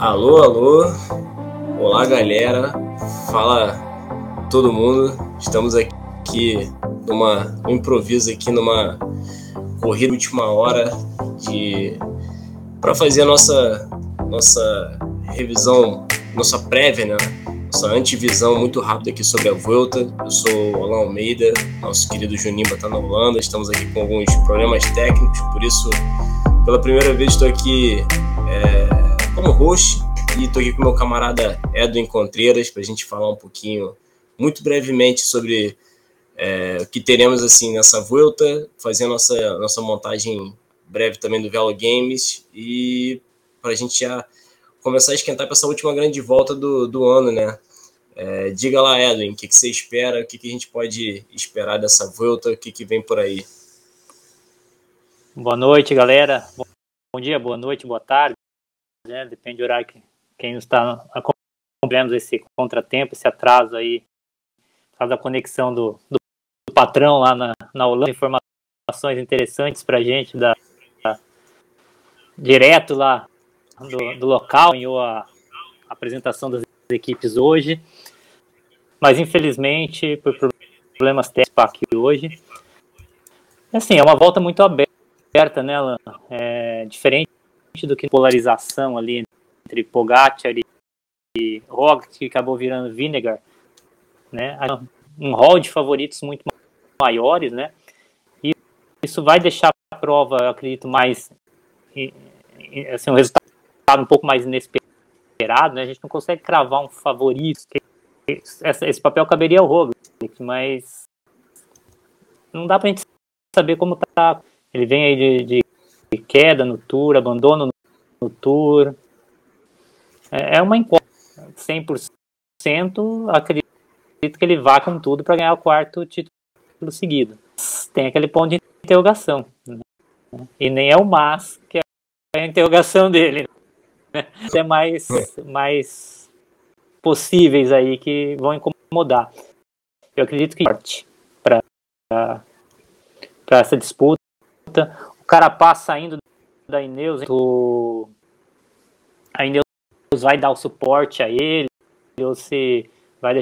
Alô, alô. Olá, galera. Fala todo mundo. Estamos aqui numa um improviso aqui numa corrida última hora de para fazer a nossa nossa revisão, nossa prévia, né? Nossa antivisão muito rápida aqui sobre a Volta. Eu sou o Alan Almeida, nosso querido Juninho está na Holanda. Estamos aqui com alguns problemas técnicos, por isso, pela primeira vez, estou aqui é, como host e estou aqui com meu camarada Edwin Contreiras para a gente falar um pouquinho, muito brevemente, sobre é, o que teremos assim nessa volta, fazer a nossa, nossa montagem breve também do Velo Games e para a gente já começar a esquentar para essa última grande volta do, do ano, né? É, diga lá, Edwin, o que, que, você espera, o que, que, a gente pode esperar dessa volta, o que, que vem por aí? Boa noite, galera. Bom dia, boa noite, boa tarde. Né? Depende do horário que quem está acompanhando esse contratempo, esse atraso aí, da conexão do, do, do patrão lá na, na Holanda, informações interessantes para a gente, da, da, direto lá do, do local, ou a, a apresentação das equipes hoje, mas infelizmente, por problemas técnicos aqui hoje, assim, é uma volta muito aberta, né, Alan? É diferente do que polarização ali entre Pogacar e, Roglic, que acabou virando Vinegar, né? Um hall de favoritos muito maiores, né? E isso vai deixar a prova, eu acredito, mais assim, um resultado um pouco mais inesperado, né? A gente não consegue cravar um favorito. Esse papel caberia ao Roglic, mas não dá pra gente saber como tá. Ele vem aí de, de queda no Tour, abandono no, Tour, é, é uma incógnita. 100% acredito que ele vá com tudo para ganhar o quarto título seguido. Tem aquele ponto de interrogação. Né? E nem é o Mas que é a interrogação dele. Né? É mais, mais possíveis aí que vão incomodar. Eu acredito que para essa disputa. Carapaz saindo da Ineus, o, a Ineus vai dar o suporte a ele, ou se vai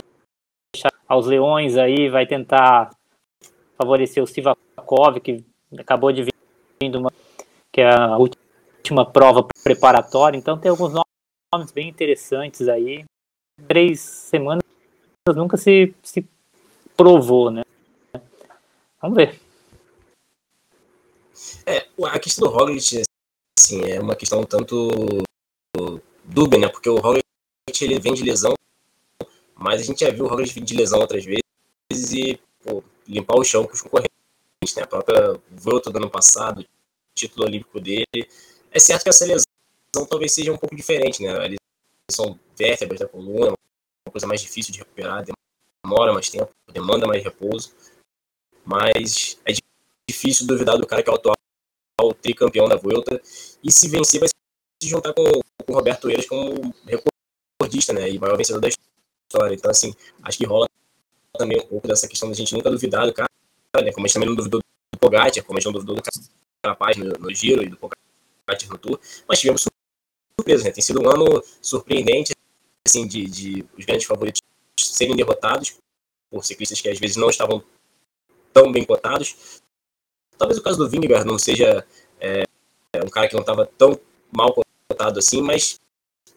deixar aos leões aí, vai tentar favorecer o Sivakov, que acabou de vir uma, que é a última prova preparatória. Então tem alguns nomes bem interessantes aí. Três semanas nunca se, se provou, né? Vamos ver. É, a questão do Roglic, assim, é uma questão tanto dúbia, né? Porque o Roglic ele vem de lesão, mas a gente já viu o Roglic vir de lesão outras vezes e pô, limpar o chão com os concorrentes, né? A própria volta do ano passado, título olímpico dele. É certo que essa lesão talvez seja um pouco diferente, né? Ali são vértebras da coluna, uma coisa mais difícil de recuperar, demora mais tempo, demanda mais repouso, mas é difícil duvidar do cara que é o atual tricampeão da Vuelta e se vencer vai se juntar com, com o Roberto Eiras como recordista, né? E maior vencedor da história. Então, assim, acho que rola também um pouco dessa questão da gente nunca duvidar do cara, né? Como a gente também não duvidou do Pogacar, como a gente não duvidou do Carapaz no, no Giro e do Pogacar no Tour, mas tivemos surpresa, né? Tem sido um ano surpreendente, assim, de, de os grandes favoritos serem derrotados por ciclistas que às vezes não estavam tão bem cotados. Talvez o caso do Vingegaard não seja é, um cara que não estava tão mal cotado assim, mas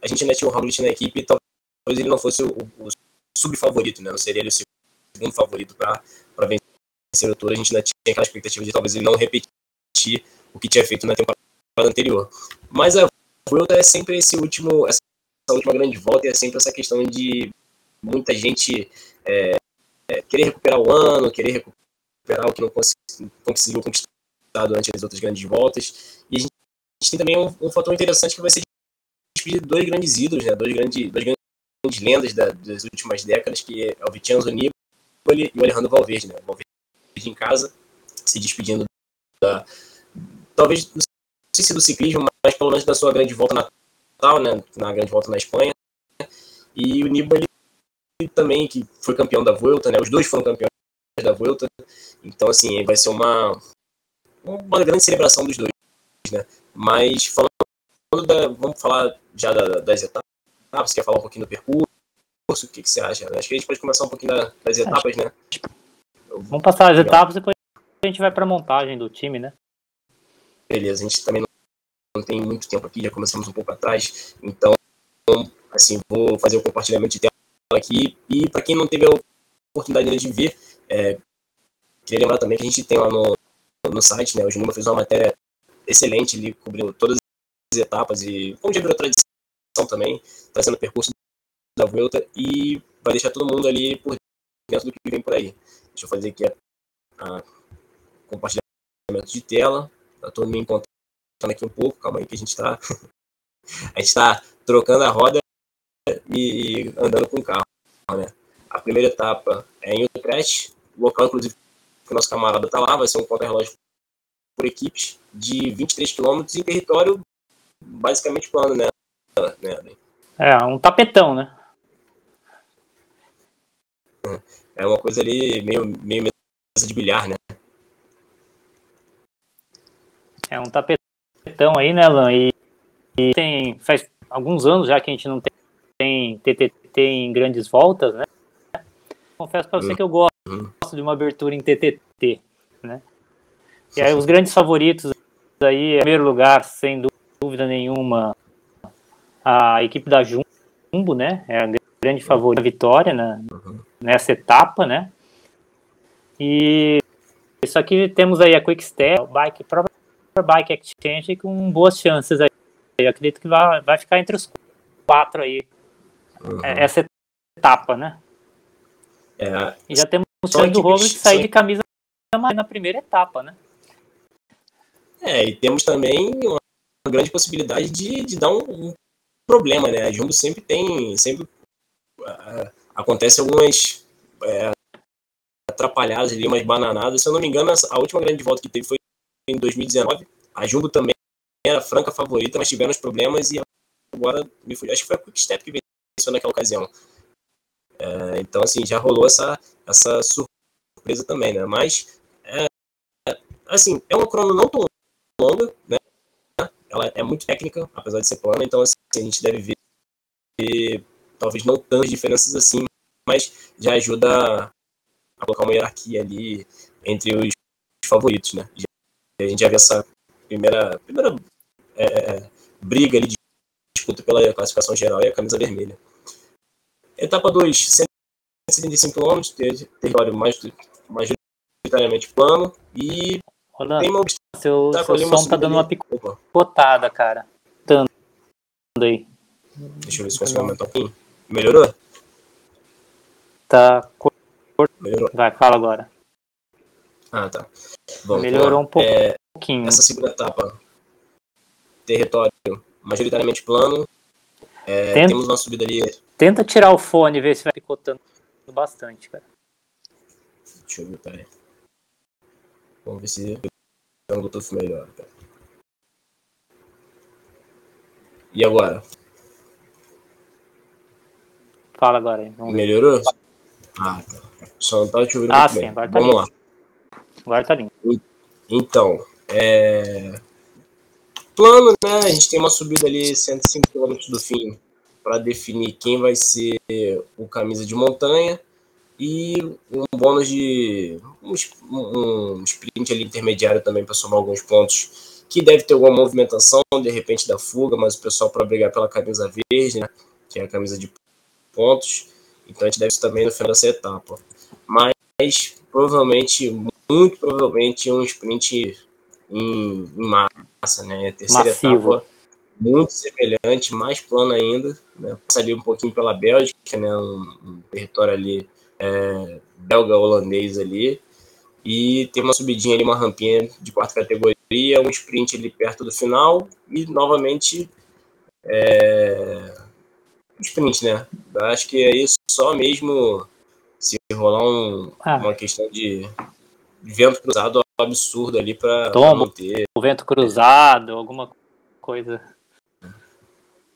a gente ainda tinha o Roglic na equipe e talvez ele não fosse o, o subfavorito, né? Não seria ele o segundo favorito para vencer o Tour. A gente ainda tinha aquela expectativa de talvez ele não repetir o que tinha feito na temporada anterior. Mas a Vuelta é sempre esse último, essa última grande volta e é sempre essa questão de muita gente é, é, querer recuperar o ano, querer o que não conseguiu conquistar durante as outras grandes voltas. E a gente tem também um, um fator interessante que vai ser de dois grandes ídolos, né? dois, grandes, dois grandes lendas da, das últimas décadas, que é o Vincenzo Nibali e o Alejandro Valverde. Né? O Valverde em casa, se despedindo da... Talvez, não sei se do ciclismo, mas pelo menos da sua grande volta natal, né? na grande volta na Espanha. E o Nibali também, que foi campeão da Vuelta, né? Os dois foram campeões da Vuelta. Então, assim, vai ser uma, uma grande celebração dos dois, né? Mas falando da, vamos falar já da, das etapas. Você quer falar um pouquinho do percurso? O que, que você acha? Acho que a gente pode começar um pouquinho da, das etapas, né? Vamos passar as etapas e depois a gente vai para a montagem do time, né? Beleza, a gente também não tem muito tempo aqui, já começamos um pouco atrás, então, assim, vou fazer o compartilhamento de tela aqui. E para quem não teve a oportunidade de ver, é, queria lembrar também que a gente tem lá no, no site, né? O Junima fez uma matéria excelente ali, cobrindo todas as etapas e, como já virou tradição também, trazendo o percurso da Vuelta e vai deixar todo mundo ali por dentro do que vem por aí. Deixa eu fazer aqui a, a compartilhamento de tela. Estou me encontrando aqui um pouco, calma aí que a gente está a gente está trocando a roda e andando com o carro, né? A primeira etapa é em Utrecht, local inclusive que o nosso camarada está lá, vai ser um contra-relógio por equipes de 23 quilômetros em território basicamente plano, né? né? É, um tapetão, né? É uma coisa ali meio, meio mesa de bilhar, né? É um tapetão aí, né, Alan? E, e, tem, faz alguns anos já que a gente não tem, tem TTT em grandes voltas, né? Confesso para você que eu gosto gosto de uma abertura em TTT, né? E aí os grandes favoritos aí, em primeiro lugar, sem dúvida nenhuma, a equipe da Jumbo, né? É a grande favorita vitória né? nessa etapa, né? E isso aqui temos aí a Quick Step, Bike, própria Bike Exchange com boas chances aí. Eu acredito que vai, vai ficar entre os quatro aí. Uhum. Essa etapa, né? É, e já temos o sonho do Roglic sair de camisa na primeira etapa, né? É, e temos também uma grande possibilidade de, de dar um, um problema, né? A Jumbo sempre tem, sempre uh, acontece algumas uh, atrapalhadas ali, umas bananadas. Se eu não me engano, a última grande volta que teve foi em 2019. A Jumbo também era franca favorita, mas tiveram os problemas e agora me fui. Acho que foi a Quick Step que venceu naquela ocasião. É, então, assim, já rolou essa, essa surpresa também, né? Mas, é, assim, é uma crono não tão longa, né? Ela é muito técnica, apesar de ser plana, então, assim, a gente deve ver, ver talvez não tantas diferenças assim, mas já ajuda a colocar uma hierarquia ali entre os favoritos, né? A gente já vê essa primeira, primeira é, é briga ali de disputa pela classificação geral e a camisa vermelha. Etapa 2, 175 km, território majoritariamente plano e Olha, tem uma seu, seu som tá dando uma picotada, cara. Tanto aí. Deixa eu ver se consigo aumentar um pouquinho. Melhorou? Tá. Melhorou. Vai, fala agora. Ah, tá. Bom, Melhorou então, um é, pouquinho. Essa segunda etapa, território majoritariamente plano. É, Tenta, temos uma subida ali. Tenta tirar o fone e ver se vai picotando bastante, cara. Deixa eu ver, peraí. Vamos ver se o Bluetooth melhor. Cara. E agora? Fala agora aí. Melhorou? Ah, tá. Só não tá te ouvindo ah, sim, bem. Agora tá Vamos lindo. lá. Agora tá lindo. Então, é... Plano, né? A gente tem uma subida ali 105 km do fim para definir quem vai ser o camisa de montanha e um bônus de um, um sprint ali intermediário também para somar alguns pontos que deve ter alguma movimentação de repente da fuga, mas o pessoal para brigar pela camisa verde, né, que é a camisa de pontos. Então a gente deve também no final dessa etapa. Mas provavelmente, muito provavelmente um sprint em, em massa, né? A terceira Massivo. etapa muito semelhante, mais plano ainda, né? Passaria um pouquinho pela Bélgica, né? Um, um território ali é, belga-holandês ali. E tem uma subidinha ali, uma rampinha de quarta categoria, um sprint ali perto do final e novamente é, sprint, né? Acho que é isso só mesmo se rolar um, ah. uma questão de vento cruzado absurdo ali para manter. O vento cruzado, alguma coisa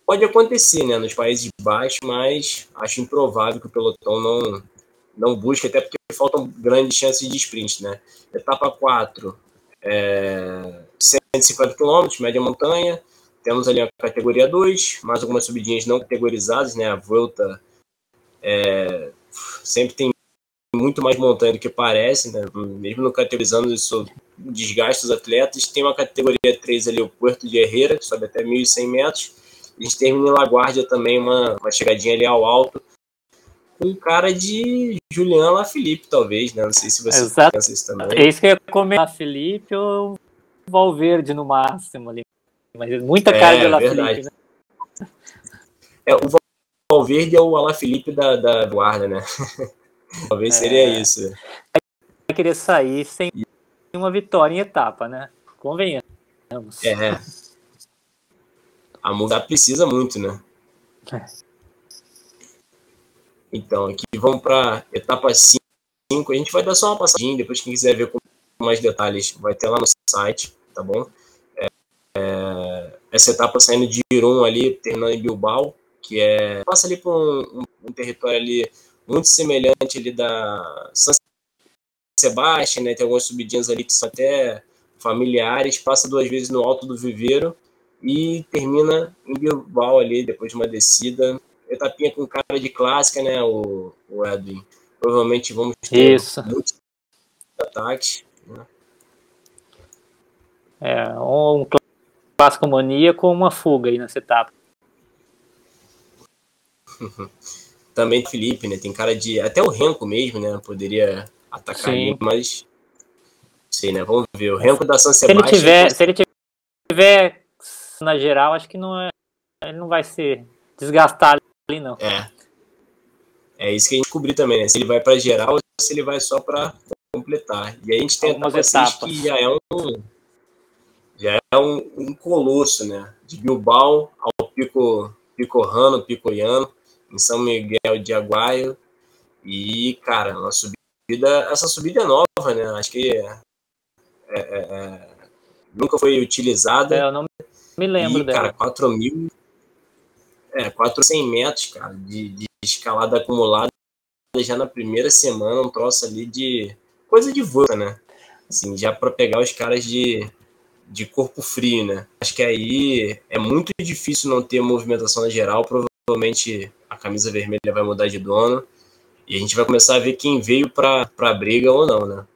Pode acontecer, né, nos Países Baixos, mas acho improvável que o pelotão não, não busque, até porque faltam grandes chances de sprint, né? Etapa 4, é, 150 km, média montanha, temos ali a categoria 2, mais algumas subidinhas não categorizadas, né? A Volta é, sempre tem muito mais montanha do que parece, né? Mesmo não categorizando isso, desgasta os atletas. Tem uma categoria 3 ali, o Porto de Herrera, que sobe até 1.100 metros. A gente termina em Laguardia também, uma, uma chegadinha ali ao alto, com cara de Julian Lafilippe, talvez, né? Não sei se você Exato. pensa isso também. É isso que eu ia comentar, Felipe ou Valverde no máximo ali. Mas muita cara É, de verdade. Lafilipe, né? É, o Valverde é o Alaphilippe da, da guarda, né? Talvez seria É. isso. Vai querer sair sem uma vitória em etapa, né? Convenhamos. É. A mudar precisa muito, né? É. Então, aqui vamos para etapa 5. A gente vai dar só uma passadinha, depois quem quiser ver com mais detalhes, vai ter lá no site, tá bom? É, é, essa etapa saindo de Irum ali, terminando em Bilbao, que é passa ali por um, um- um território ali muito semelhante ali da San Sebastião, né? Tem algumas subidinhas ali que são até familiares, passa duas vezes no alto do viveiro e termina em Bilbao ali, depois de uma descida. Etapinha com cara de clássica, né, o, o Edwin? Provavelmente vamos ter Isso. muitos ataques. Né? É, um clássico mania com uma fuga aí nessa etapa. Também o Felipe, né? Tem cara de. Até o Renko mesmo, né? Poderia atacar Sim. ali, mas. Não sei, né? Vamos ver. O Renko da San Se ele Sebastião. tiver, se ele tiver na geral, acho que não é, ele não vai ser desgastado ali não. É. É isso que a gente descobriu também, né? Se ele vai para geral ou se ele vai só para completar. E aí a gente tem Algumas etapas. que já é um já é um, um colosso, né? De Bilbao ao Pico Picorrano, Picoiano, em São Miguel de Aguaio. E, cara, uma subida, essa subida é nova, né? Acho que é- é- é- nunca foi utilizada. É, eu não me lembro E, dela. cara, 4 mil. É, 400 metros, cara, de, de escalada acumulada já na primeira semana, um troço ali de. coisa de volta, né? Assim, já para pegar os caras de, de corpo frio, né? Acho que aí é muito difícil não ter movimentação na geral. Provavelmente a camisa vermelha vai mudar de dono. E a gente vai começar a ver quem veio para a briga ou não, né?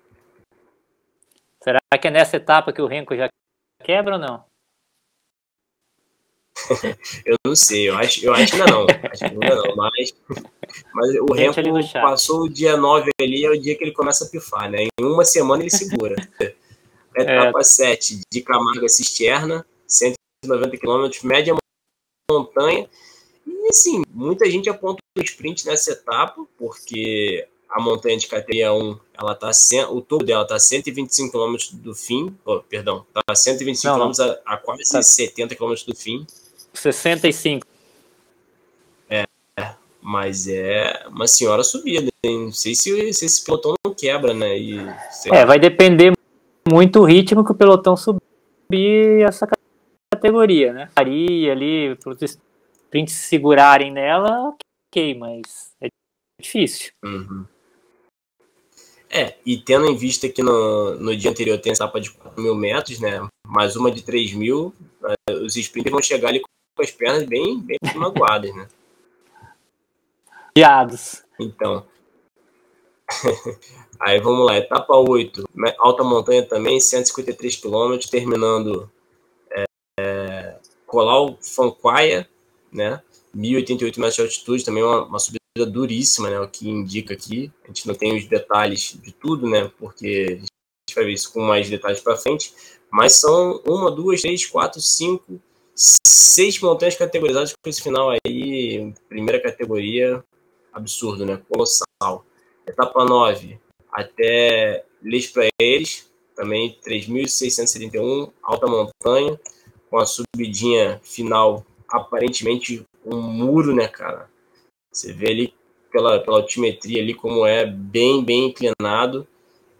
Será que é nessa etapa que o Renko já quebra ou não? Eu não sei, eu acho, eu acho que ainda não. Acho que ainda não, mas, mas o Renko passou o dia 9 ali, é o dia que ele começa a pifar, né? Em uma semana ele segura. Etapa 7 de Camarga Cisterna, 190 km, média montanha. E assim, muita gente aponta o sprint nessa etapa, porque a montanha de categoria 1, ela tá, o topo dela tá 125 km do fim, oh, perdão, tá 125 Não, km a, a quase Tá. 70 km do fim. 65. Mas é uma senhora subida. hein? Não sei se, se esse pelotão não quebra, né? E, É, vai depender muito o ritmo que o pelotão subir essa categoria, né? Maria ali, sprints se segurarem nela, ok, mas é difícil. Uhum. É, e tendo em vista que no, no dia anterior tem essa etapa de 4 mil metros, né? Mais uma de 3 mil, eh, os sprinters vão chegar ali com as pernas bem, bem magoadas, né? Piados. Então. Aí vamos lá, etapa 8, me- alta montanha também, 153 km, terminando é, Colau Fanquaia, né? 1088 metros de altitude, também uma, uma subida duríssima, né? O que indica aqui. A gente não tem os detalhes de tudo, né? Porque a gente vai ver isso com mais detalhes para frente. Mas são uma, duas, três, quatro, cinco, seis montanhas categorizadas com esse final aí, primeira categoria, absurdo, né? Colossal. Etapa 9 até Les Praeres, também 3.671, alta montanha, com a subidinha final, aparentemente um muro, né, cara? Você vê ali pela, pela altimetria ali como é bem, bem inclinado,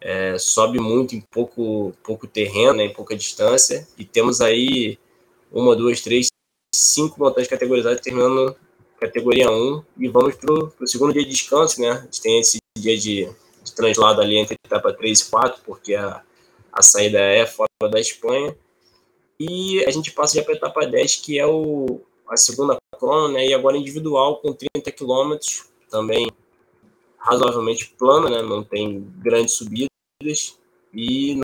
é, sobe muito em pouco, pouco terreno, né, em pouca distância, e temos aí uma, duas, três, cinco montanhas categorizadas terminando categoria 1 e vamos para o segundo dia de descanso, né? A gente tem esse dia de, de translado ali entre etapa 3 e 4, porque a, a saída é fora da Espanha. E a gente passa já para a etapa 10, que é o, a segunda crono, né? E agora individual com 30 quilômetros, também razoavelmente plana, né? Não tem grandes subidas e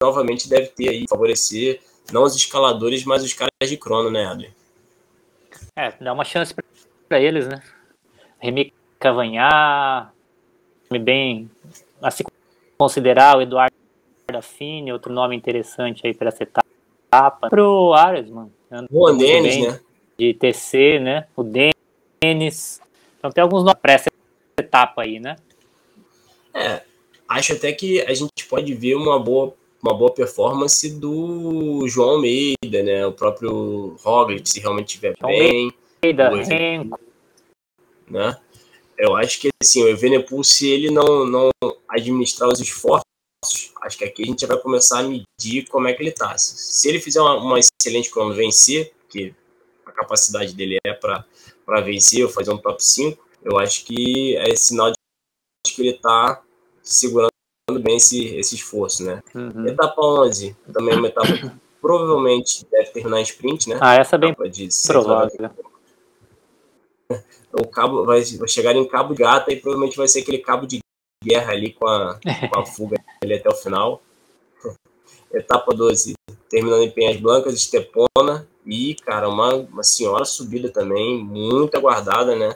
novamente deve ter aí favorecer não os escaladores, mas os caras de crono, né, Adler? É, dá uma chance para eles, né? Remy Cavanhar, bem a se considerar o Eduardo Affini, outro nome interessante aí para essa. Pro Arias, mano. O Denis, né? De TC, né? O Denis. Então tem alguns nomes para essa etapa aí, né? É, acho até que a gente pode ver uma boa, uma boa performance do João Almeida, né? O próprio Roglic, se realmente estiver bem. Almeida, Renko. Né? Eu acho que assim, o Evenepoel, se ele não, não administrar os esforços, acho que aqui a gente vai começar a medir como é que ele tá. Se ele fizer uma, uma excelente crono vencer, que a capacidade dele é para vencer ou fazer um top 5, eu acho que é sinal de que ele está segurando bem esse, esse esforço, né? Uhum. Etapa 11, também é uma etapa que provavelmente deve terminar em sprint, né? Ah, essa é bem provável. O cabo vai, vai chegar em Cabo de Gata e provavelmente vai ser aquele cabo de guerra ali com a, com a fuga ali até o final. Etapa 12, terminando em Penhas Blancas, Estepona e, cara, uma, uma senhora subida também, muito aguardada, né?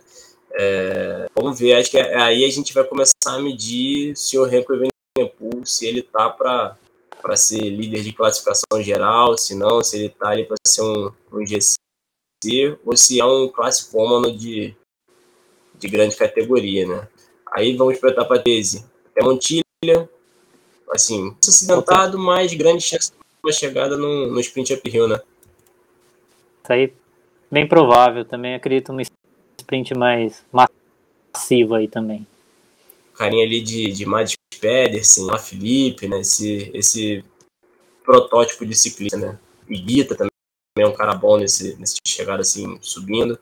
É, vamos ver, acho que aí a gente vai começar a medir se o Renko Evenepoel, se ele tá para para ser líder de classificação geral, se não, se ele tá ali para ser um, um GC, ou se é um classicômano de, de grande categoria, né? Aí vamos para a etapa 13. Até Montilha, assim, acidentado, mas grande chance de uma chegada no, no sprint uphill, né? Isso aí, bem provável. Também acredito no sprint mais massivo aí também. Carinha ali de, de Mads Pedersen, a Felipe, né? Esse, esse protótipo de ciclista, né? E Guita também é um cara bom nesse, nesse chegada assim, subindo.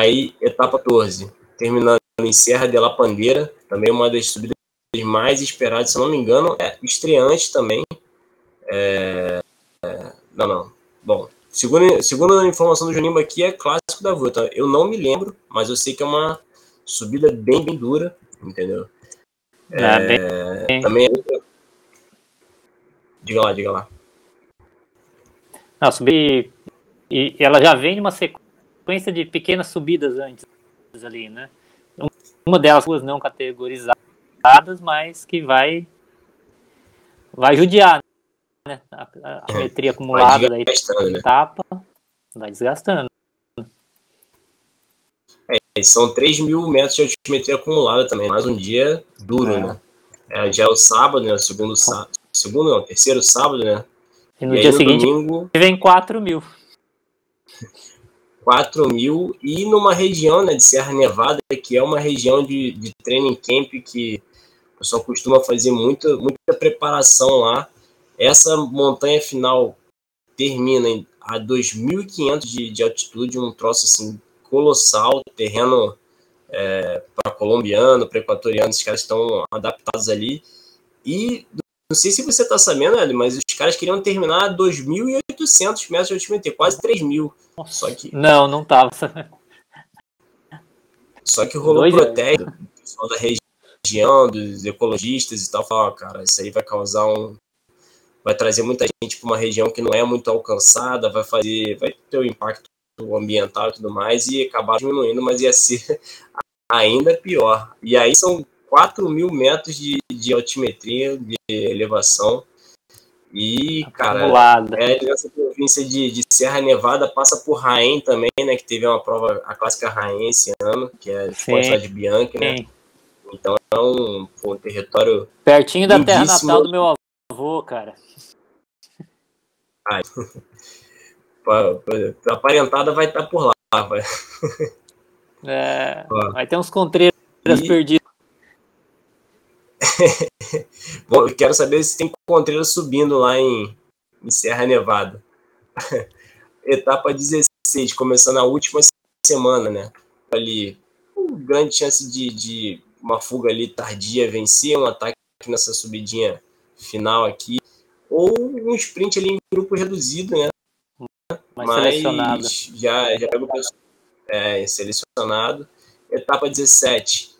Aí, etapa 14, terminando em Serra de La Pandeira, também uma das subidas mais esperadas, se não me engano, é estreante também. É, é, não, não. Bom, Segundo, segundo a informação do Juninho aqui, é clássico da Vuelta. Eu não me lembro, mas eu sei que é uma subida bem, bem dura, entendeu? Ah, é, bem... Também é... Diga lá, diga lá. Não, subir... E ela já vem de uma sequência de pequenas subidas antes ali, né? Uma delas duas não categorizadas, mas que vai vai judiar, né? A, a, a metria acumulada da né? etapa vai desgastando. É, são 3 mil metros de altimetria acumulada também, mais um dia duro, é. né? É, já é o sábado, né? Segundo sábado. Segundo não, terceiro sábado, né? E no e dia no seguinte domingo, vem 4 mil. 4 mil e numa região né, de Serra Nevada, que é uma região de, de training camp que o pessoal costuma fazer muita, muita preparação lá essa montanha final termina em, a 2.500 de, de altitude, um troço assim colossal, terreno é, para colombiano, para equatoriano, os caras estão adaptados ali. E não sei se você está sabendo, mas os caras queriam terminar a 2.800 metros de altimetria, quase 3.000. Só que não, não tava. Só que rolou Dois protesto do pessoal da região, dos ecologistas e tal, falou, cara, isso aí vai causar um vai trazer muita gente para uma região que não é muito alcançada, vai fazer, vai ter um impacto ambiental e tudo mais, e acabar diminuindo, mas ia ser ainda pior. E aí são 4 mil metros de, de altimetria, de elevação, e, cara, é essa província de, de Serra Nevada passa por Raém também, né? Que teve uma prova, a clássica Raém esse ano, que é a de Bianchi, né? Então é um, um território. Pertinho da terra natal do meu avô, cara. Ai. A parentada vai estar tá por lá. Vai. É, vai ter uns contreiras e... perdidos. Bom, eu quero saber se tem contreiras subindo lá em, em Serra Nevada. Etapa 16, começando a última semana, né? Ali, grande chance de, de uma fuga ali tardia vencer, um ataque nessa subidinha final aqui ou um sprint ali em grupo reduzido, né? Mais mas selecionado. já, já pega o é, selecionado. Etapa 17.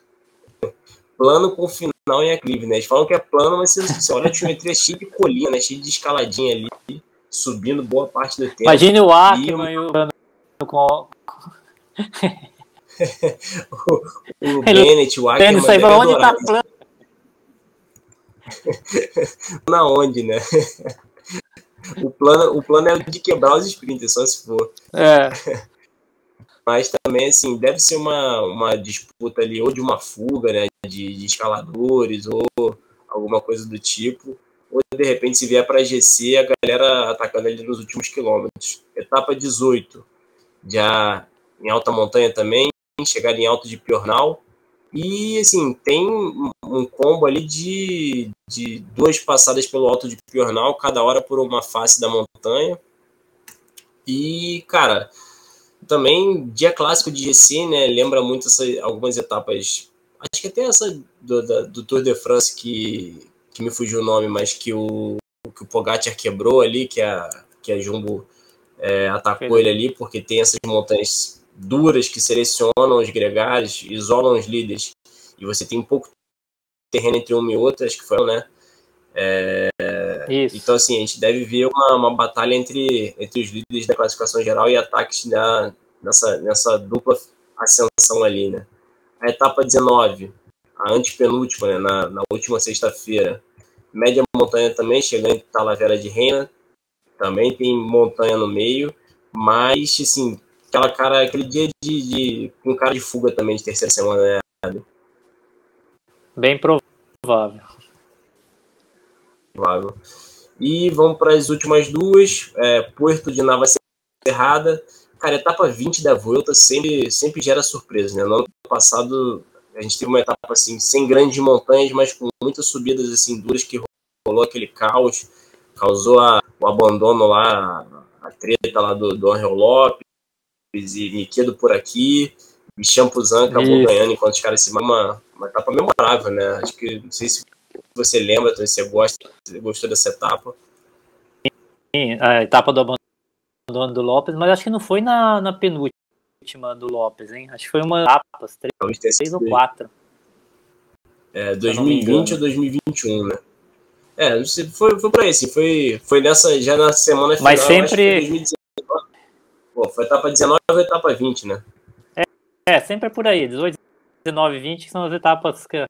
Plano com final em aclive, né? Eles falam que é plano, mas você, você olha a geometria cheia de colina, né? cheia de escaladinha ali, subindo boa parte do tempo. Imagine o Ackerman e o com... o, o Bennett, o Ackerman. Isso aí, onde tá plano? Na onde, né? o plano, o plano é de quebrar os sprinters, só se for. É. Mas também, assim, deve ser uma, uma disputa ali, ou de uma fuga, né? De, de escaladores, ou alguma coisa do tipo. Ou de repente, se vier para a GC, a galera atacando ali nos últimos quilômetros. Etapa 18, já em alta montanha também, chegar em alto de Piornal. E, assim, tem um combo ali de, de duas passadas pelo alto de Piornal, cada hora por uma face da montanha. E, cara, também dia clássico de GC, né? Lembra muito essa, algumas etapas. Acho que até essa do, da, do Tour de France que, que me fugiu o nome, mas que o, que o Pogacar quebrou ali, que a, que a Jumbo é, atacou ele ali, porque tem essas montanhas duras que selecionam os gregários, isolam os líderes, e você tem pouco terreno entre uma e outra, acho que foi, né? É, então, assim, a gente deve ver uma, uma batalha entre, entre os líderes da classificação geral e ataques na, nessa, nessa dupla ascensão ali, né? A etapa 19, a antepenúltima, né, na, na última sexta-feira, média montanha também, chegando em Talavera de Reina, também tem montanha no meio, mas, assim, aquela cara, aquele dia de, de com cara de fuga também de terceira semana, né? Bem provável. Provável. E vamos para as últimas duas. É, Porto de Nava Serrada. Cara, etapa 20 da volta sempre, sempre gera surpresa, né? No ano passado a gente teve uma etapa assim, sem grandes montanhas, mas com muitas subidas assim duras que rolou aquele caos, causou a, o abandono lá, a treta lá do, do Angel Lopes, e Miquedo por aqui, e Champuzan acabou Isso. ganhando enquanto os caras se uma, uma etapa memorável, né? Acho que não sei se você lembra, se você gosta, você gostou dessa etapa. Sim, a etapa do abandono do Lopes, mas acho que não foi na, na penúltima do Lopes, hein? Acho que foi uma etapa, três, três ou quatro. É, 2020 ou 2021, né? É, foi, foi pra esse, foi, foi nessa, já na semana final. Mas sempre. Pô, foi etapa 19 ou etapa 20, né? É, é, sempre é por aí. 18, 19 e 20 são as etapas que a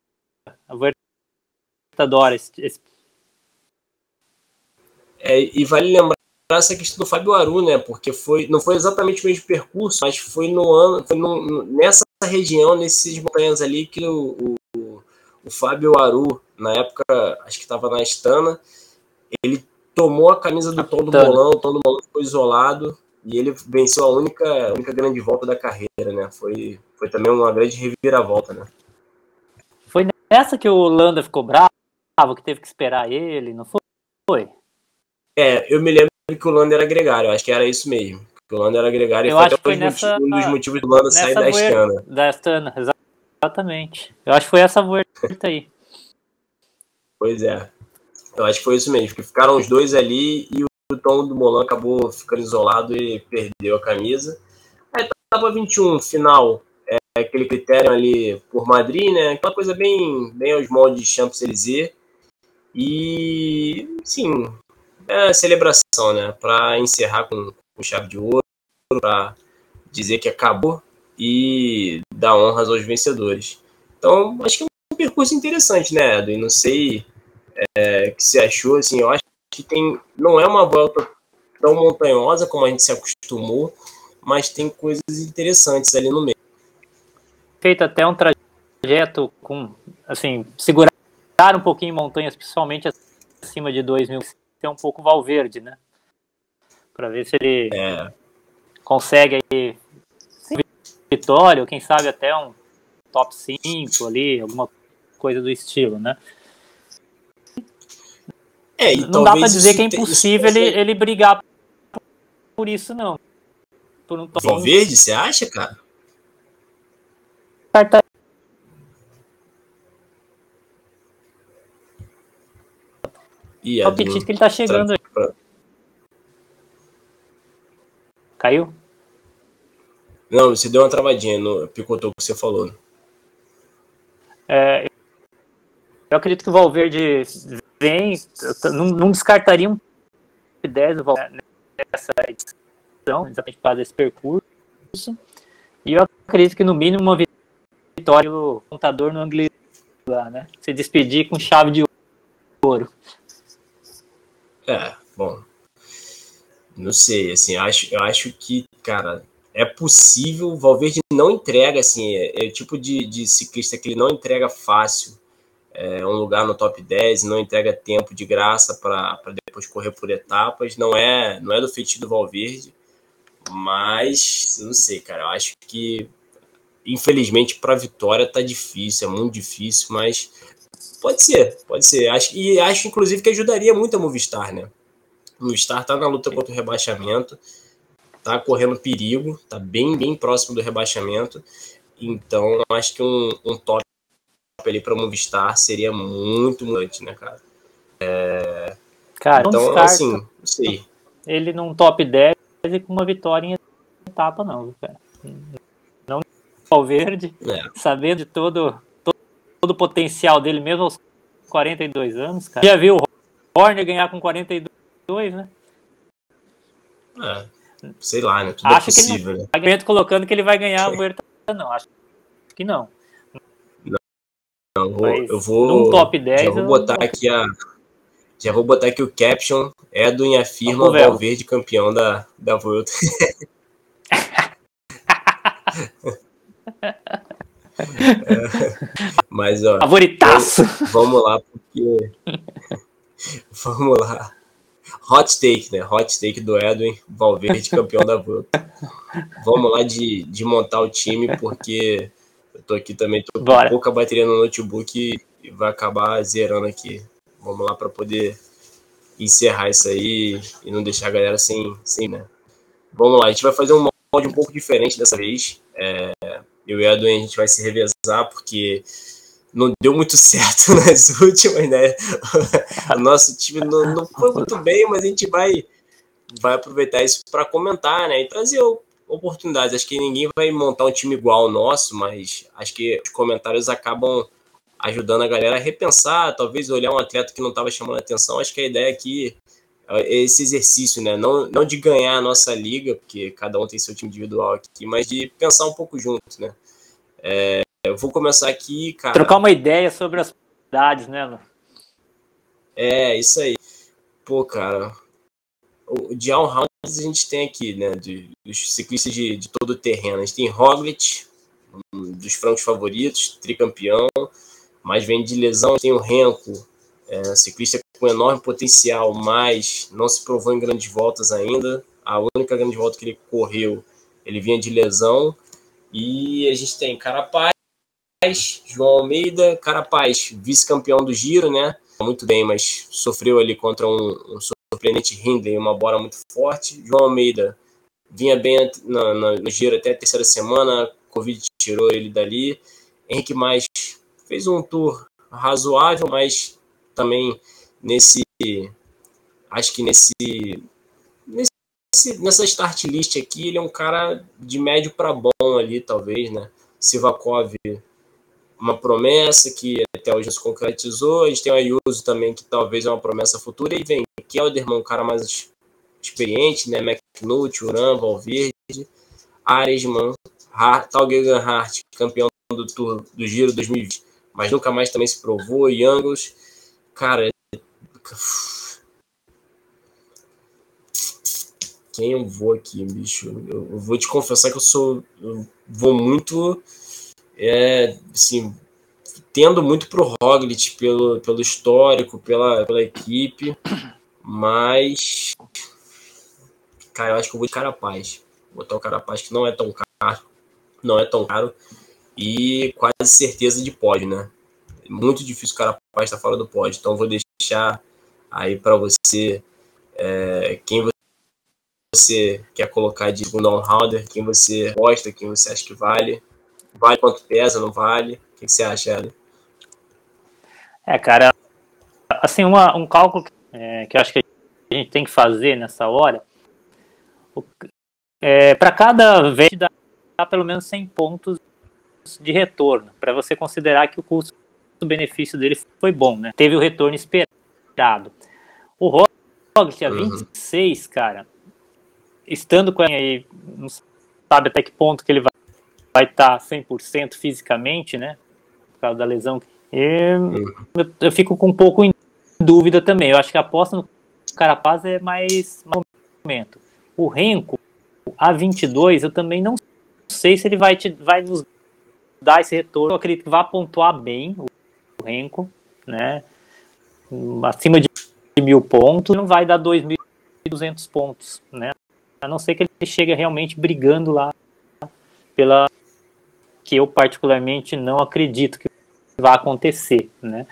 adora esse, esse... É, e vale lembrar essa questão do Fábio Aru, né? Porque foi, não foi exatamente o mesmo percurso, mas foi no ano, foi no, nessa região, nesses montanhas ali, que o, o, o Fábio Aru, na época, acho que estava na Estana, ele tomou a camisa do Tom do Bolão, o Tom do Bolão ficou isolado, e ele venceu a única, a única grande volta da carreira, né? Foi, foi também uma grande reviravolta, né? Foi nessa que o Landa ficou bravo, que teve que esperar ele, não foi? É, eu me lembro que o Landa era gregário, acho que era isso mesmo. Que o Landa era gregário eu e foi acho que foi nessa, um dos motivos do Landa sair da Estana. Da Estana, exatamente. Eu acho que foi essa volta aí. Pois é. Eu acho que foi isso mesmo, que ficaram os dois ali e o Tom do Molan acabou ficando isolado e perdeu a camisa. A etapa 21, final, é aquele critério ali por Madrid, né? Aquela coisa bem, bem aos moldes de Champs-Élysées. E, sim, é celebração, né? Para encerrar com, chave de ouro, para dizer que acabou e dar honras aos vencedores. Então, acho que é um percurso interessante, né, Edwin? Não sei é, que você achou, assim, eu acho que tem, não é uma volta tão montanhosa como a gente se acostumou, mas tem coisas interessantes ali no meio. Feito até um trajeto com, assim, segurar um pouquinho montanhas, principalmente acima de 2 mil, tem um pouco Valverde, né? Para ver se ele é. consegue aí vitória, ou quem sabe até um top 5 ali, alguma coisa do estilo, né? É, não dá para dizer que é impossível ele, ele brigar por isso, não. Por um top Valverde, você acha, cara? E é o apetite que ele tá chegando aí. Pra... Caiu? Não, você deu uma travadinha no picotou que você falou. É, eu acredito que o Valverde vem, não, não descartaria um 10 do Valverde nessa edição, exatamente para fazer esse percurso. E eu acredito que no mínimo uma vitória do contador no inglês lá, né? Se despedir com chave de ouro. É, bom. Não sei, assim, acho, eu acho que, cara, é possível. O Valverde não entrega, assim, é, é o tipo de, de, ciclista que ele não entrega fácil é, um lugar no top 10, não entrega tempo de graça para depois correr por etapas. Não é, não é do feitiço do Valverde, mas não sei, cara. Eu acho que infelizmente para vitória tá difícil, é muito difícil, mas pode ser, pode ser. Acho, e acho inclusive que ajudaria muito a Movistar, né? O Movistar tá na luta contra o rebaixamento tá correndo perigo, tá bem, bem próximo do rebaixamento. Então, acho que um, um top ali para Movistar seria muito muito, né, cara? É... Cara, então, assim, não sei. Ele num top 10 e com uma vitória em etapa, não, cara. Não ao verde, é. sabendo de todo, todo, o potencial dele, mesmo aos 42 anos, cara. Já viu o Horner ganhar com 42, né? É sei lá, né? Tudo é acho é possível, que ele não, né? colocando que ele vai ganhar a Vuelta, não. Acho que não. Não, eu vou, eu vou, top 10, já vou botar eu... aqui a já vou botar aqui o caption Edwin afirma o Valverde campeão da, da Vuelta. é, mas ó, favoritaço. Vamos lá porque vamos lá. Hot take, né? Hot take do Edwin, Valverde, campeão da Volta. Vamos lá de, de montar o time, porque eu tô aqui também, tô com pouca bateria no notebook e vai acabar zerando aqui. Vamos lá para poder encerrar isso aí e não deixar a galera sem, sem, né? Vamos lá, a gente vai fazer um molde um pouco diferente dessa vez. É, eu e o Edwin, a gente vai se revezar, porque não deu muito certo nas últimas, né? o nosso time não, não foi muito bem, mas a gente vai, vai aproveitar isso para comentar, né? E trazer oportunidades. Acho que ninguém vai montar um time igual ao nosso, mas acho que os comentários acabam ajudando a galera a repensar, talvez olhar um atleta que não estava chamando atenção. Acho que a ideia aqui é esse exercício, né? Não, não de ganhar a nossa liga, porque cada um tem seu time individual aqui, mas de pensar um pouco junto, né? É, eu vou começar aqui, cara. Trocar uma ideia sobre as possibilidades, né? É, isso aí. Pô, cara, o de all rounds a gente tem aqui, né? De, dos ciclistas de, de todo o terreno. A gente tem Roglic, um dos francos favoritos, tricampeão, mas vem de lesão. Tem o Renko, é, ciclista com enorme potencial, mas não se provou em grandes voltas ainda. A única grande volta que ele correu, ele vinha de lesão. E a gente tem Carapaz, João Almeida, Carapaz, vice-campeão do Giro, né? Muito bem, mas sofreu ali contra um, um surpreendente Hindley, uma bola muito forte. João Almeida vinha bem no, no, no Giro até a terceira semana, Covid tirou ele dali. Henrique Mais fez um tour razoável, mas também nesse. Acho que nesse. nesse nessa start list aqui, ele é um cara de médio para bom ali, talvez, né? Sivakov uma promessa que até hoje não se concretizou. A gente tem o Ayuso também, que talvez é uma promessa futura. E vem Kelderman, um cara mais experiente, né? McNulty, Uran, Valverde, Aresman, Talgegan Hart, campeão do Tour do Giro 2020, mas nunca mais também se provou. Youngles, cara. Quem eu vou aqui, bicho? Eu vou te confessar que eu sou. Eu vou muito é, assim, tendo muito pro Roglic pelo, pelo histórico, pela, pela equipe, mas cara, eu acho que eu vou de Carapaz. Vou botar o Carapaz que não é tão caro, não é tão caro e quase certeza de pódio, né? Muito difícil o Carapaz estar fora do pódio, então vou deixar aí para você é, quem você quer colocar de segundo round, quem você gosta, quem você acha que vale. Vale quanto pesa, não vale? O que, você acha, Ellen? É, cara, assim, uma, um cálculo que é, que eu acho que a gente tem que fazer nessa hora. É, para cada vez dá pelo menos 100 pontos de retorno, para você considerar que o custo-benefício dele foi bom, né? Teve o retorno esperado. O Roglic, a 26, uhum. cara, estando com aí, não sabe até que ponto que ele vai vai estar tá 100% fisicamente, né? Por causa da lesão. E uhum. eu, eu, fico com um pouco em dúvida também. Eu acho que a aposta no Carapaz é mais momento. O Renko, a 22, eu também não sei se ele vai, te, vai nos dar esse retorno. Eu acredito que vai pontuar bem o Renko, né? Acima de mil pontos, não vai dar 2.200 pontos, né? A não ser que ele chegue realmente brigando lá pela que eu particularmente não acredito que vai acontecer, né?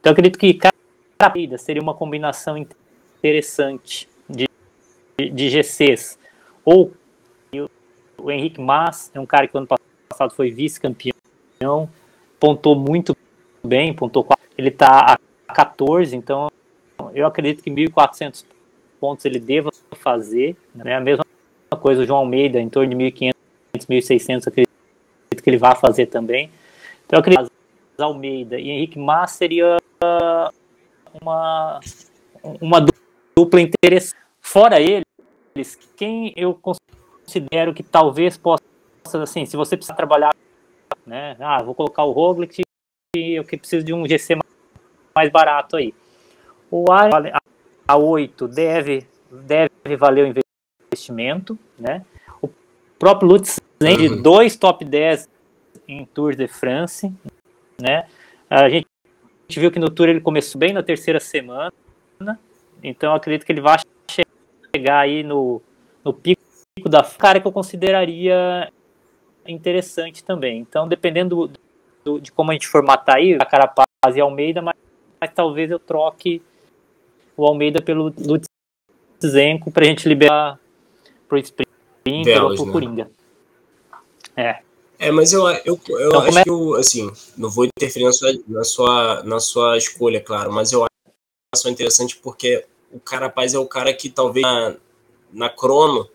Então acredito que cada seria uma combinação interessante de, de GCs. Ou o Henrique Mas é um cara que ano passado foi vice-campeão, pontou muito bem, pontou ele está 14, então eu acredito que 1.400 pontos ele deva fazer, né? A mesma coisa o João Almeida, em torno de 1.500, 1.600, acredito que ele vai fazer também. Então eu acredito que Almeida e Henrique Mas seria uma, uma dupla interessante. Fora eles, quem eu considero que talvez possa, assim, se você precisar trabalhar, né, ah, vou colocar o Roglic e eu que preciso de um GC mais barato aí. O A8 deve, deve valer o investimento, né? O próprio Lutz de uhum. dois top 10 em Tour de France, né? A gente viu que no Tour ele começou bem na terceira semana, então acredito que ele vai chegar aí no, no pico da cara que eu consideraria interessante também. Então, dependendo do, do, de como a gente formatar aí, a Carapaz e Almeida, mas, mas talvez eu troque o Almeida pelo Lutzenko para a gente liberar pro Sprinter ou pro né? Coringa. É. É, mas eu, eu, eu então, acho é... que eu, assim, não vou interferir na sua, na sua, na sua escolha, claro, mas eu acho interessante porque o Carapaz é o cara que talvez na, na crono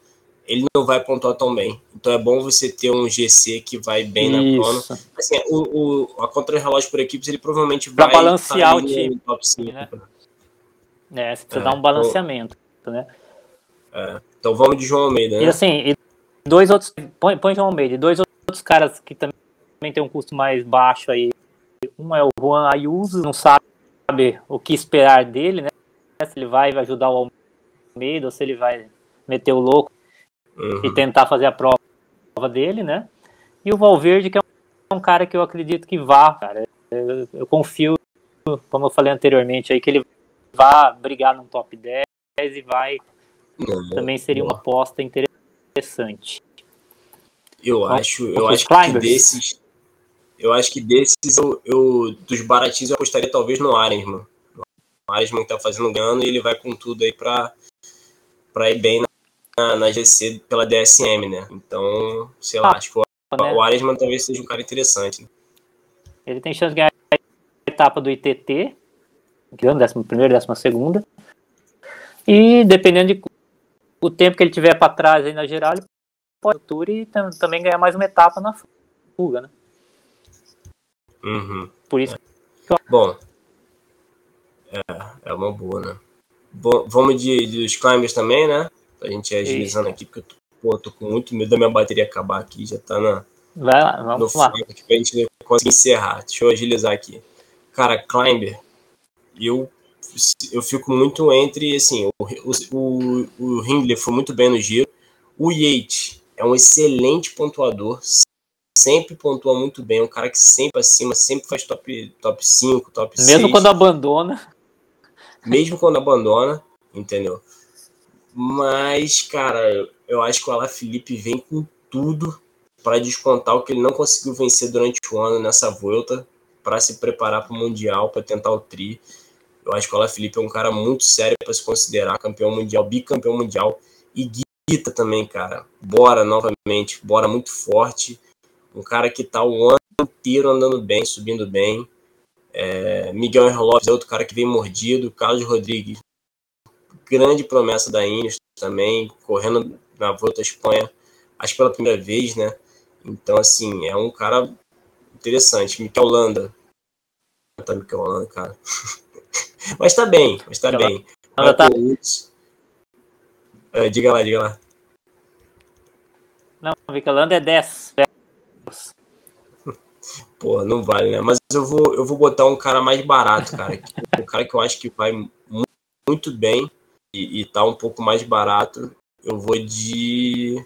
ele não vai pontuar tão bem. Então é bom você ter um GC que vai bem Isso. na crono. Assim, o, o, a contra-relógio por equipes, ele provavelmente pra vai balancear o time. Top 5, né? É, você precisa é, dar um balanceamento, então, né? É, então vamos de João Almeida, né? E assim, e dois outros. Põe, põe João Almeida, dois outros caras que também tem um custo mais baixo aí. Um é o Juan Ayuso, não sabe o que esperar dele, né? Se ele vai ajudar o Almeida ou se ele vai meter o louco uhum. e tentar fazer a prova dele, né? E o Valverde, que é um cara que eu acredito que vá, cara. Eu, eu confio, como eu falei anteriormente, aí que ele vá brigar no top 10 e vai. Também seria uma aposta interessante. Eu acho, eu acho que desses. Eu acho que desses, eu, eu, dos baratinhos, eu apostaria talvez no Aresman. O Aresman que tá fazendo ganho e ele vai com tudo aí pra, pra ir bem na, na GC pela DSM, né? Então, sei lá, ah, acho que o, né? o Aresman talvez seja um cara interessante. Né? Ele tem chance de ganhar a etapa do ITT, décimo primeiro, décima segunda. E dependendo de o tempo que ele tiver para trás aí na geral, ele pode tour e também ganhar mais uma etapa na fuga, né? Uhum. Por isso. É. Bom, é, é uma boa, né? Bom, vamos de, de dos climbers também, né? A gente agilizando aqui, porque eu tô, pô, tô com muito medo da minha bateria acabar aqui, já tá na. Vai lá, vamos lá. Aqui pra gente conseguir encerrar. Deixa eu agilizar aqui. Cara, climber, eu eu fico muito entre, assim, o, o, o Hindley foi muito bem no giro, o Yates é um excelente pontuador, sempre pontua muito bem, é um cara que sempre acima, sempre faz top, top 5, top Mesmo 6. Mesmo quando abandona. Mesmo quando abandona, entendeu? Mas, cara, eu acho que o Ala Felipe vem com tudo para descontar o que ele não conseguiu vencer durante o ano nessa volta, para se preparar para o Mundial, para tentar o Tri. Eu acho que o Ala Felipe é um cara muito sério para se considerar campeão mundial, bicampeão mundial. E Guita também, cara. Bora novamente, bora muito forte. Um cara que tá o ano inteiro andando bem, subindo bem. É, Miguel Herlóis é outro cara que vem mordido. Carlos Rodrigues grande promessa da Ineos também, correndo na Volta à Espanha, acho que pela primeira vez, né? Então, assim, é um cara interessante. Mikel Landa. Tá Mikel Landa, cara. mas tá bem, mas tá bem. Landa tá... Uh, diga lá, diga lá. Não, Mikel Landa é 10. Pô, não vale, né? Mas eu vou, eu vou botar um cara mais barato, cara. um cara que eu acho que vai muito bem e, e tá um pouco mais barato. Eu vou de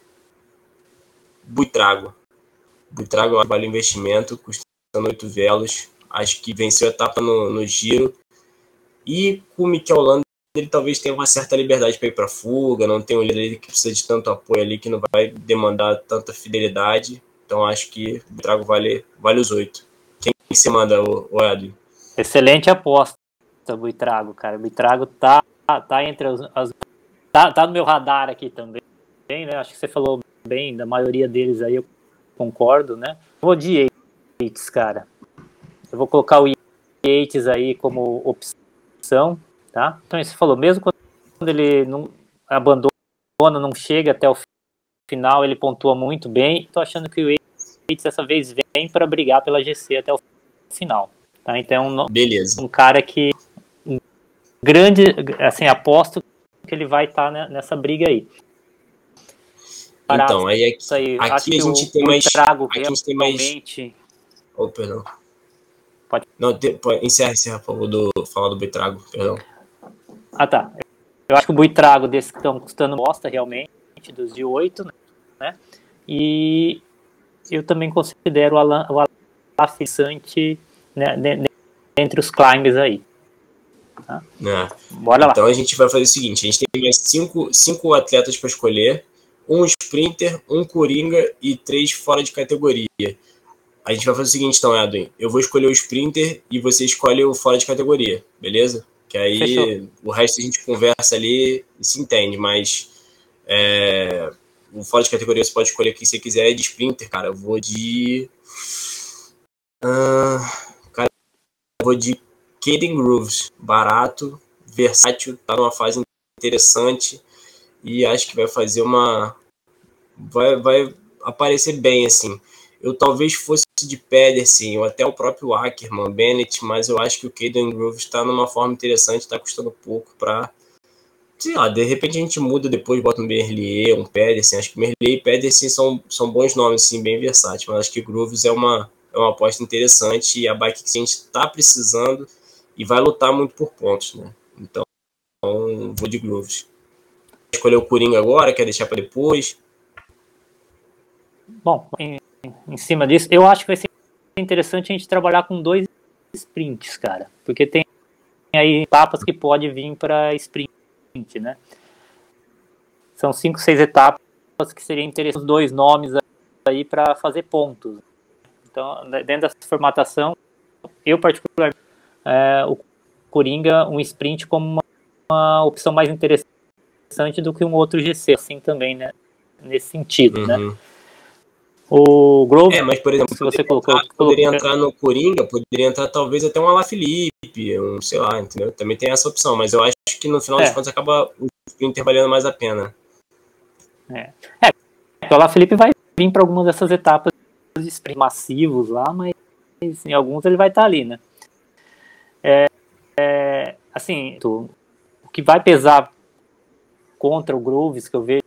Buitrago. Buitrago vale investimento, custando 8 velos. Acho que venceu a etapa no, no giro. E com o Mikel Landa, ele talvez tenha uma certa liberdade para ir para fuga, não tem um líder que precisa de tanto apoio ali, que não vai demandar tanta fidelidade. Então acho que o Buitrago vale, vale os 8. Quem se manda, o, o? Excelente aposta, Buitrago, cara. O Buitrago tá, tá entre as, as. tá, tá no meu radar aqui também, né? Acho que você falou bem da maioria deles aí, eu concordo, né? Vou de Yates, cara. Eu vou colocar o Yates aí como opção, tá? Então, você falou, mesmo quando ele não abandona, não chega até o final, ele pontua muito bem. Tô achando que o Yates dessa vez vem para brigar pela GC até o final, tá? Então, é Beleza. um cara que grande, assim, aposto que ele vai estar tá nessa briga aí. Então, aí aqui, aí. aqui a gente tem mais. Trago aqui a gente tem mais. Oh, perdão. Pode. Não, te, pode, encerra, encerra, por favor, do, falar do Buitrago, perdão. Ah, tá. Eu acho que o Buitrago desses que estão custando bosta realmente, dos de 8, né? E eu também considero o Alan, o Alafissante né, entre os climbers aí. Tá? É. Bora lá. Então a gente vai fazer o seguinte: a gente tem mais cinco, cinco atletas para escolher um sprinter, um coringa e três fora de categoria. A gente vai fazer o seguinte, então, Edwin. Eu vou escolher o sprinter e você escolhe o fora de categoria, beleza? Que aí Fechou. o resto a gente conversa ali e se entende, mas é, o fora de categoria você pode escolher o que você quiser. De sprinter, cara, eu vou de. Uh, cara, eu vou de Caden Grooves. Barato, versátil, tá numa fase interessante e acho que vai fazer uma. Vai, vai aparecer bem, assim. Eu talvez fosse de Pedersen ou até o próprio Ackerman, Bennett, mas eu acho que o Caden Grove está numa forma interessante, está custando pouco para. Sei lá, de repente a gente muda depois, bota um Merlier, um Pedersen. Acho que Merlier e Pedersen são, são bons nomes, assim, bem versáteis, mas acho que Grooves é uma, é uma aposta interessante e a bike que a gente está precisando e vai lutar muito por pontos, né? Então, vou de Grooves escolher o Coringa agora, quer deixar para depois? Bom, em, em, cima disso, eu acho que vai ser interessante a gente trabalhar com dois sprints, cara, porque tem aí etapas que pode vir para sprint, né? São cinco, seis etapas que seria interessante os dois nomes aí para fazer pontos. Então, dentro dessa formatação, eu particularmente é, o Coringa um sprint como uma, uma opção mais interessante do que um outro GC, assim também, né? Nesse sentido, né? uhum. né? O Grove, é, mas por exemplo, se você colocou, entrar, poderia entrar no Coringa, poderia entrar talvez até um Alaphilippe, um, sei lá, entendeu? Também tem essa opção, mas eu acho que no final é. das contas acaba o Inter valendo mais a pena. É, é o Alaphilippe vai vir para algumas dessas etapas de massivos lá, mas em alguns ele vai estar tá ali, né? É, é, assim, o que vai pesar contra o Grooves que eu vejo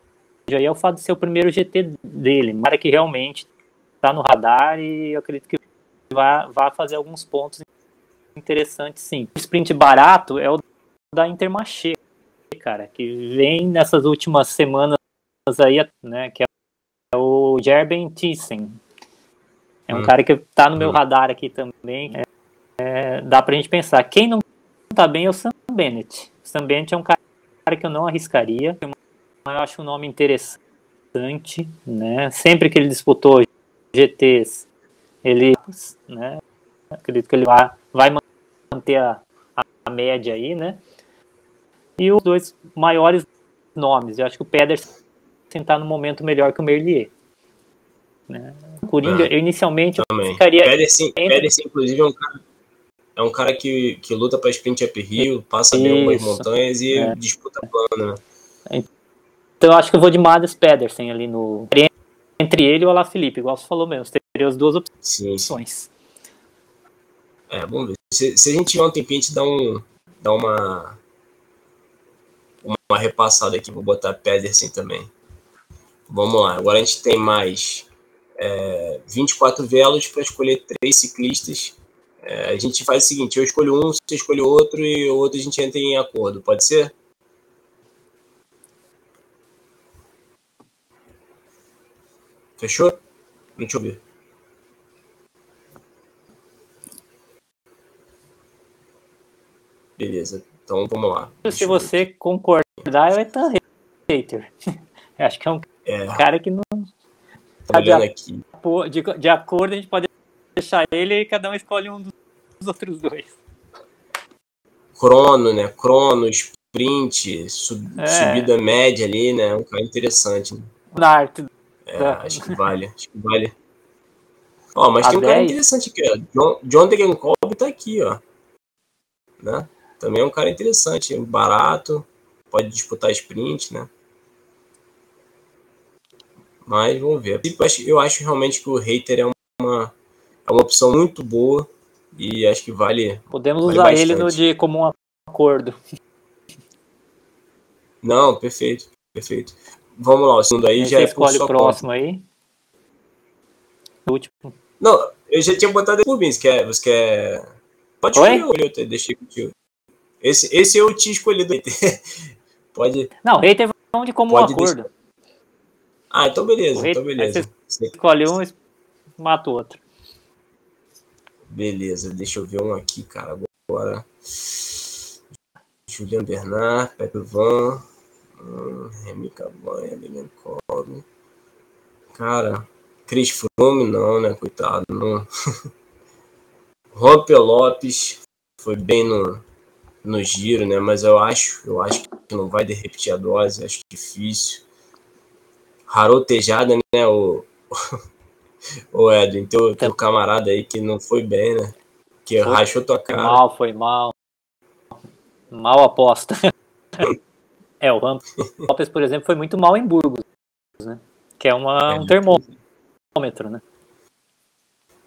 aí é o fato de ser o primeiro GT dele. Mara que realmente está no radar e eu acredito que vai, vai fazer alguns pontos interessantes sim. O sprint barato é o da Intermarché, cara, que vem nessas últimas semanas aí, né, que é o Gerben Thyssen. É um hum. cara que está no meu hum. radar aqui também. É, é, dá pra gente pensar. Quem não está bem é o Sam Bennett. O Sam Bennett é um cara que eu não arriscaria. Eu acho um nome interessante, né? Sempre que ele disputou GTs, ele, né? Acredito que ele vai, vai manter a, a média aí, né? E os dois maiores nomes, eu acho que o Pedersen está no momento melhor que o Merlier. Né? Coringa, é, eu inicialmente também. eu ficaria. Pedersen, entre... Pedersen, inclusive, é um cara. É um cara que, que luta para sprint uphill, passa Isso. bem algumas montanhas e é. disputa plano, né? Então eu acho que eu vou de Mads Pedersen ali no. Entre ele e o Alá Felipe, igual você falou mesmo. Teria as duas opções. Sim. É, vamos ver. Se, se, a gente tiver um tempinho, a gente dá, um, dá uma, uma repassada aqui. Vou botar Pedersen também. Vamos lá. Agora a gente tem mais é, 24 velos para escolher três ciclistas. É, a gente faz o seguinte: eu escolho um, você escolhe outro e o outro a gente entra em acordo. Pode ser? Fechou? Deixa eu ver. Beleza, então vamos lá. Se você concordar, é Ethan Hater. Acho que é um é. cara que não. Tá olhando aqui. De, de acordo, a gente pode deixar ele e cada um escolhe um dos outros dois. Crono, né? Crono, sprint, sub, é. subida média ali, né? Um cara interessante. Né? Na arte é, acho que vale. Acho que vale. Ó, mas a tem um 10. cara interessante aqui, ó. John, John Degenkolb tá aqui, ó. Né? Também é um cara interessante, barato, pode disputar sprint, né? Mas vamos ver. Eu acho, eu acho realmente que o hater é uma, é uma opção muito boa e acho que vale. Podemos vale usar bastante. ele no de como um acordo. Não, perfeito, perfeito. Vamos lá, o segundo aí já é escolhe o próximo conta. aí. O último. Não, eu já tinha botado o Rubens, quer, você quer. Pode Oi? escolher deixei contigo. Esse, esse eu tinha escolhido. Pode. Não, hater vamos de como um acordo. Deixar. Ah, então beleza, então beleza. Você escolhe um e mata o outro. Beleza, deixa eu ver um aqui, cara. Agora. Julian Bernard, Pepe Van. Remy Cabanha, Lilian Cobb. Cara, Cris Froome não, né? Coitado, não. Rompe Lopes foi bem no, no giro, né? Mas eu acho, eu acho que não vai de repetir a dose, acho difícil. Harotejada, né? O, o Edwin, teu, teu camarada aí que não foi bem, né? Que foi, rachou tua cara. Foi mal, foi mal. Mal aposta. É, o Lopes, por exemplo, foi muito mal em Burgos, né? Que é uma, é, um termômetro, né?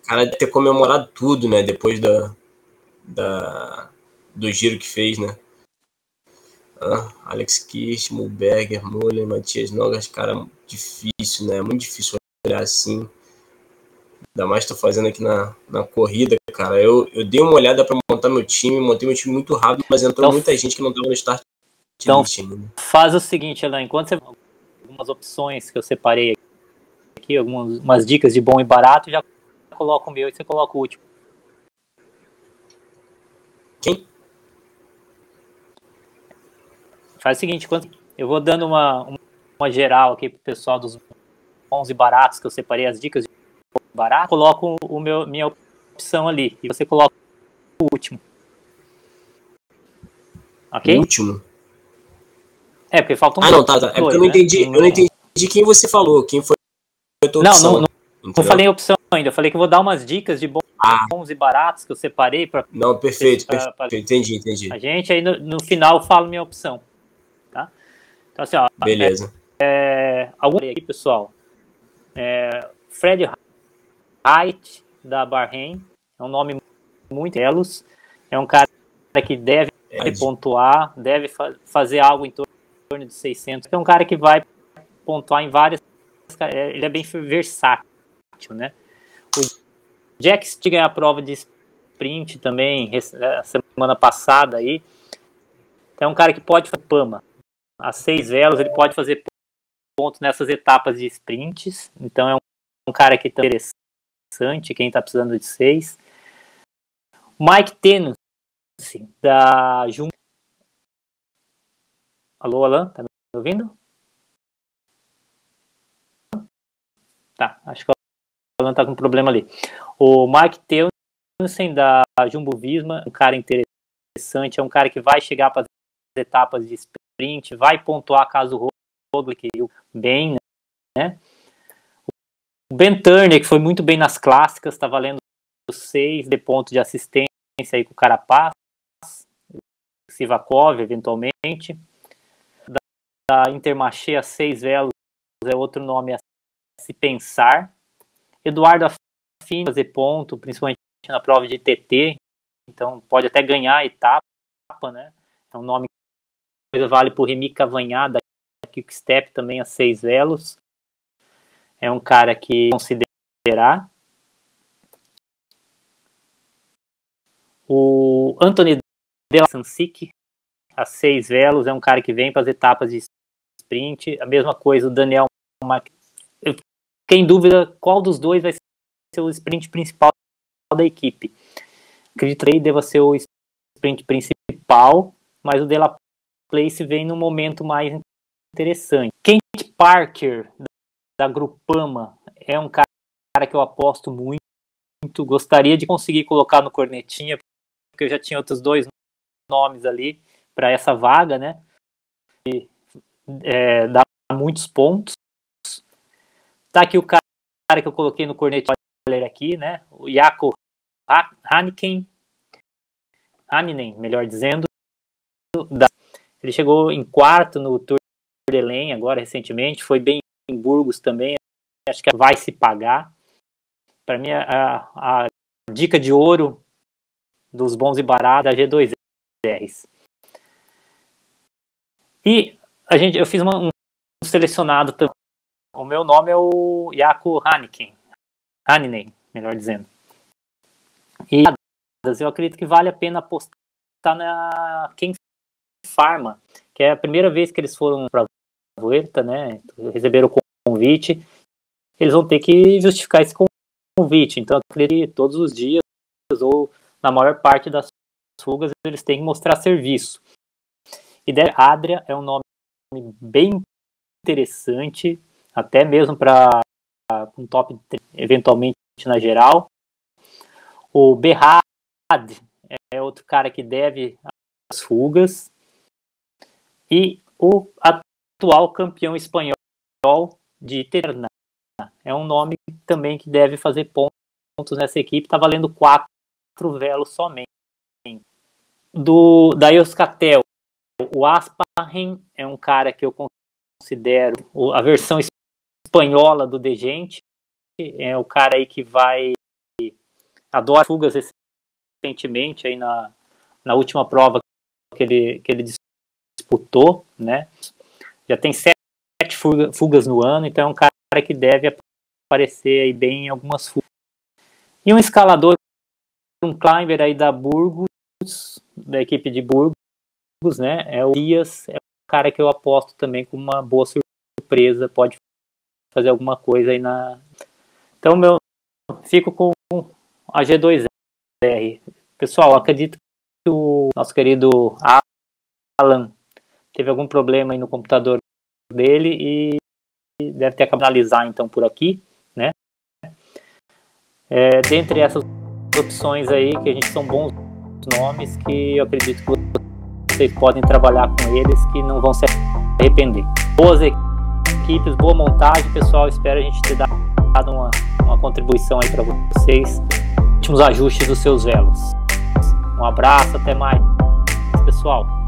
O cara deve ter comemorado tudo, né? Depois da, da, do giro que fez, né? Ah, Alex Kirsch, Mulberger, Mullen, Matias Nogas, cara, difícil, né? Muito difícil olhar assim. Ainda mais tô fazendo aqui na, na corrida, cara. Eu, eu dei uma olhada para montar meu time, montei meu time muito rápido, mas entrou então, muita gente que não tava no start então, faz o seguinte, Alain, enquanto você algumas opções que eu separei aqui, algumas umas dicas de bom e barato, já coloca o meu e você coloca o último. Quem? Faz o seguinte, quando eu vou dando uma, uma geral aqui pro pessoal dos bons e baratos que eu separei as dicas de barato, coloco o meu minha opção ali e você coloca o último. OK? O último. É, porque faltam Ah, não, tá, tá. É porque eu não entendi, né? eu não entendi quem você falou, quem foi a tua não, Não, não, não falei opção ainda, eu falei que eu vou dar umas dicas de bons, ah. e baratos que eu separei para Não, perfeito, pra, perfeito, pra, entendi, entendi. A gente aí no, no, final eu falo minha opção, tá? Então assim, ó, Beleza. É, é, algum aqui, pessoal. É, Fred Height da Bahrein, é um nome muito belos, é um cara que deve é, pontuar, deve fa fazer algo em torno de 600. É um cara que vai pontuar em várias. É, ele é bem versátil, né? O Jack Stick ganhou a prova de sprint também é, semana passada aí. É um cara que pode fazer PAMA. A seis velas, ele pode fazer pontos nessas etapas de sprints. Então, é um, um cara que tá interessante, quem está precisando de seis. Mike Tenus, da Jun Alô, Alan, tá me ouvindo? Tá, acho que o Alan tá com um problema ali. O Mike Teusen da Jumbo Visma, um cara interessante, é um cara que vai chegar para as etapas de sprint, vai pontuar caso o Roglic bem, né? Ben Turner, que foi muito bem nas clássicas, está valendo 6 de ponto de assistência, aí com o Carapaz, Sivakov, eventualmente. Da, da Intermarché a seis velos é outro nome a se pensar. Eduardo Affini fazer ponto, principalmente na prova de TT, então pode até ganhar a etapa, né? É um nome que vale por Remy Cavanhada, Kickstep também a seis velos. É um cara que considerar. O Anthony de Sansic, a seis velos, é um cara que vem para as etapas de sprint. A mesma coisa, o Daniel Mac... Eu fiquei em dúvida qual dos dois vai ser o sprint principal da equipe. Acredito que deva ser o sprint principal, mas o Dela Place vem no momento mais interessante. Kent Parker, da Grupama, é um cara que eu aposto muito. Gostaria de conseguir colocar no cornetinha, porque eu já tinha outros dois nomes ali para essa vaga, né? E, é, dá muitos pontos. Tá aqui o cara que eu coloquei no cornetinha aqui, né? O Jaco Haniken, Haninen, melhor dizendo. Ele chegou em quarto no Tour de Lens agora recentemente, foi bem em Burgos também. Acho que vai se pagar. Para mim, a, a, dica de ouro dos bons e baratos é a G2Rs. E a gente, eu fiz uma, um selecionado também. O meu nome é o Jaco Haniken. Haninen, melhor dizendo. E eu acredito que vale a pena apostar na Quem Farma, que é a primeira vez que eles foram para Vuelta, né? Receberam o convite. Eles vão ter que justificar esse convite. Então, todos os dias, ou na maior parte das fugas, eles têm que mostrar serviço. E Adria é um nome bem interessante, até mesmo para um top eventualmente na geral. O Berrad é outro cara que deve as fugas. E o atual campeão espanhol de Terna. É um nome também que deve fazer pontos nessa equipe. Está valendo quatro velos somente. Do, da Euskatel, o Asparren é um cara que eu considero a versão espanhola do Degente. É o cara aí que vai adora fugas recentemente aí na, na última prova que ele, que ele disputou, né? Já tem sete fugas no ano, então é um cara que deve aparecer aí bem em algumas fugas. E um escalador, um climber aí da Burgos, da equipe de Burgos, né? É o Dias, é um cara que eu aposto também com uma boa surpresa, pode fazer alguma coisa aí na. Então, meu, fico com a G2R. Pessoal, acredito que o nosso querido Alan teve algum problema aí no computador dele e deve ter acabado de analisar então por aqui, né? É, dentre essas opções aí, que a gente são bons nomes que eu acredito que vocês podem trabalhar com eles que não vão se arrepender. Boas equipes, boa montagem, pessoal. Espero a gente ter dado uma, uma contribuição aí para vocês. Últimos ajustes dos seus velos. Um abraço, até mais, pessoal.